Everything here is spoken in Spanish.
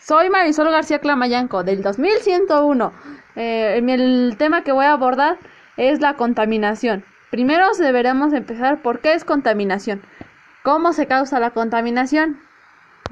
Soy Marisol García Clamayanco del 2101. Eh, el tema que voy a abordar es la contaminación. Primero deberemos empezar por qué es contaminación. ¿Cómo se causa la contaminación?